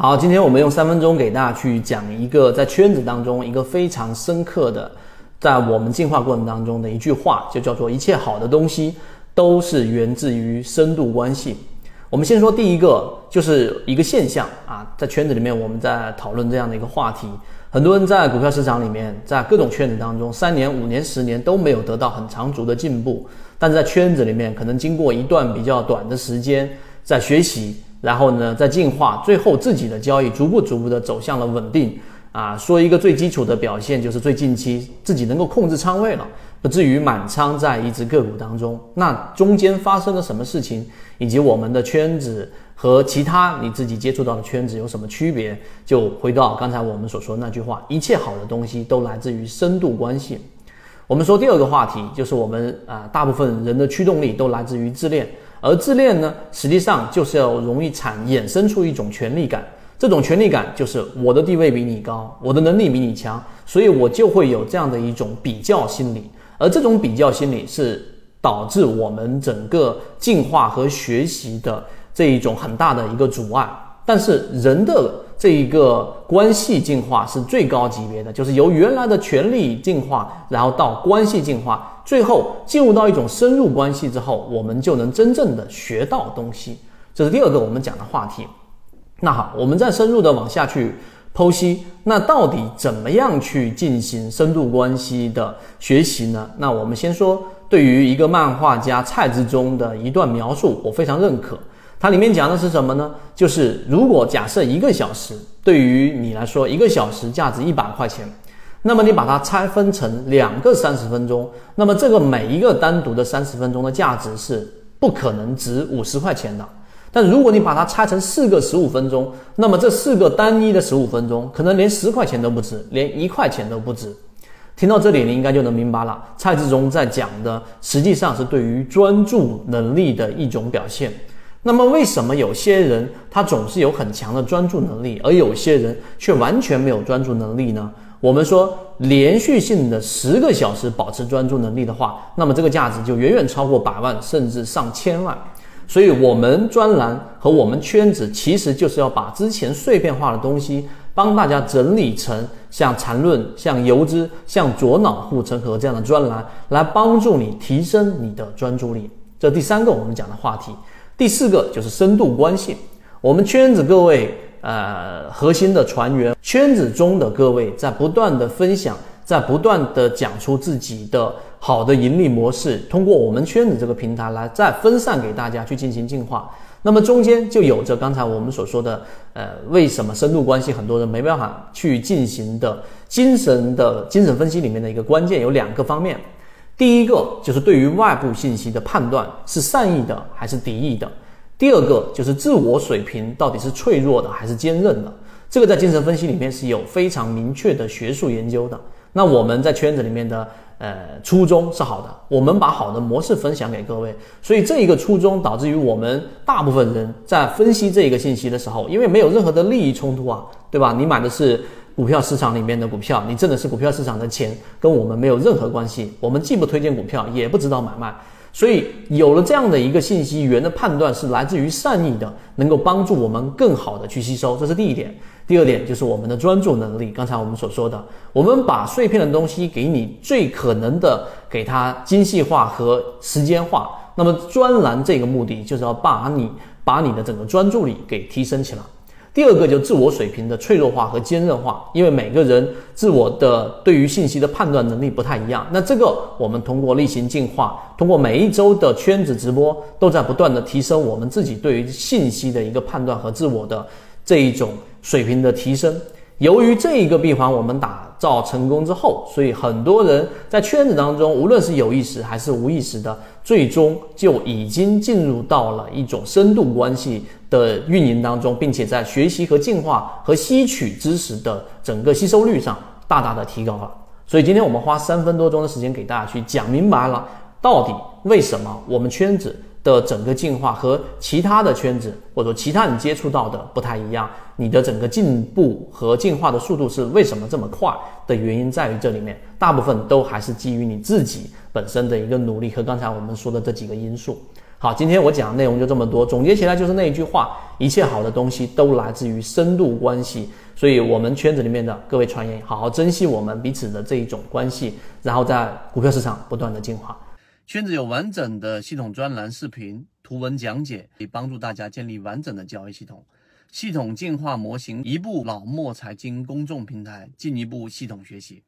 好，今天我们用三分钟给大家去讲一个在圈子当中一个非常深刻的，在我们进化过程当中的一句话，就叫做一切好的东西都是源自于深度关系。我们先说第一个，就是一个现象啊，在圈子里面我们在讨论这样的一个话题，很多人在股票市场里面，在各种圈子当中，三年、五年、十年都没有得到很长足的进步，但是在圈子里面，可能经过一段比较短的时间在学习。然后呢，再进化，最后自己的交易逐步逐步的走向了稳定啊。说一个最基础的表现，就是最近期自己能够控制仓位了，不至于满仓在一只个股当中。那中间发生了什么事情，以及我们的圈子和其他你自己接触到的圈子有什么区别？就回到刚才我们所说的那句话：一切好的东西都来自于深度关系。我们说第二个话题，就是我们啊，大部分人的驱动力都来自于自恋。而自恋呢，实际上就是要容易产衍生出一种权力感，这种权力感就是我的地位比你高，我的能力比你强，所以我就会有这样的一种比较心理，而这种比较心理是导致我们整个进化和学习的这一种很大的一个阻碍。但是人的这一个关系进化是最高级别的，就是由原来的权力进化，然后到关系进化，最后进入到一种深入关系之后，我们就能真正的学到东西。这是第二个我们讲的话题。那好，我们再深入的往下去剖析，那到底怎么样去进行深度关系的学习呢？那我们先说，对于一个漫画家蔡志忠的一段描述，我非常认可。它里面讲的是什么呢？就是如果假设一个小时对于你来说，一个小时价值一百块钱，那么你把它拆分成两个三十分钟，那么这个每一个单独的三十分钟的价值是不可能值五十块钱的。但如果你把它拆成四个十五分钟，那么这四个单一的十五分钟可能连十块钱都不值，连一块钱都不值。听到这里，你应该就能明白了，蔡志忠在讲的实际上是对于专注能力的一种表现。那么，为什么有些人他总是有很强的专注能力，而有些人却完全没有专注能力呢？我们说，连续性的十个小时保持专注能力的话，那么这个价值就远远超过百万，甚至上千万。所以，我们专栏和我们圈子其实就是要把之前碎片化的东西帮大家整理成像缠论、像游资、像左脑护城河这样的专栏，来帮助你提升你的专注力。这第三个我们讲的话题。第四个就是深度关系，我们圈子各位呃核心的船员，圈子中的各位在不断的分享，在不断的讲出自己的好的盈利模式，通过我们圈子这个平台来再分散给大家去进行进化。那么中间就有着刚才我们所说的，呃，为什么深度关系很多人没办法去进行的精神的精神分析里面的一个关键有两个方面。第一个就是对于外部信息的判断是善意的还是敌意的，第二个就是自我水平到底是脆弱的还是坚韧的，这个在精神分析里面是有非常明确的学术研究的。那我们在圈子里面的呃初衷是好的，我们把好的模式分享给各位，所以这一个初衷导致于我们大部分人在分析这一个信息的时候，因为没有任何的利益冲突啊，对吧？你买的是。股票市场里面的股票，你挣的是股票市场的钱，跟我们没有任何关系。我们既不推荐股票，也不知道买卖。所以有了这样的一个信息源的判断是来自于善意的，能够帮助我们更好的去吸收，这是第一点。第二点就是我们的专注能力。刚才我们所说的，我们把碎片的东西给你最可能的给它精细化和时间化。那么专栏这个目的就是要把你把你的整个专注力给提升起来。第二个就自我水平的脆弱化和坚韧化，因为每个人自我的对于信息的判断能力不太一样。那这个我们通过例行进化，通过每一周的圈子直播，都在不断的提升我们自己对于信息的一个判断和自我的这一种水平的提升。由于这一个闭环我们打造成功之后，所以很多人在圈子当中，无论是有意识还是无意识的，最终就已经进入到了一种深度关系的运营当中，并且在学习和进化和吸取知识的整个吸收率上大大的提高了。所以今天我们花三分多钟的时间给大家去讲明白了，到底为什么我们圈子。的整个进化和其他的圈子或者说其他人接触到的不太一样，你的整个进步和进化的速度是为什么这么快的原因在于这里面，大部分都还是基于你自己本身的一个努力和刚才我们说的这几个因素。好，今天我讲的内容就这么多，总结起来就是那一句话：一切好的东西都来自于深度关系。所以，我们圈子里面的各位传言，好好珍惜我们彼此的这一种关系，然后在股票市场不断的进化。圈子有完整的系统专栏、视频、图文讲解，可以帮助大家建立完整的交易系统。系统进化模型，一部老莫财经公众平台，进一步系统学习。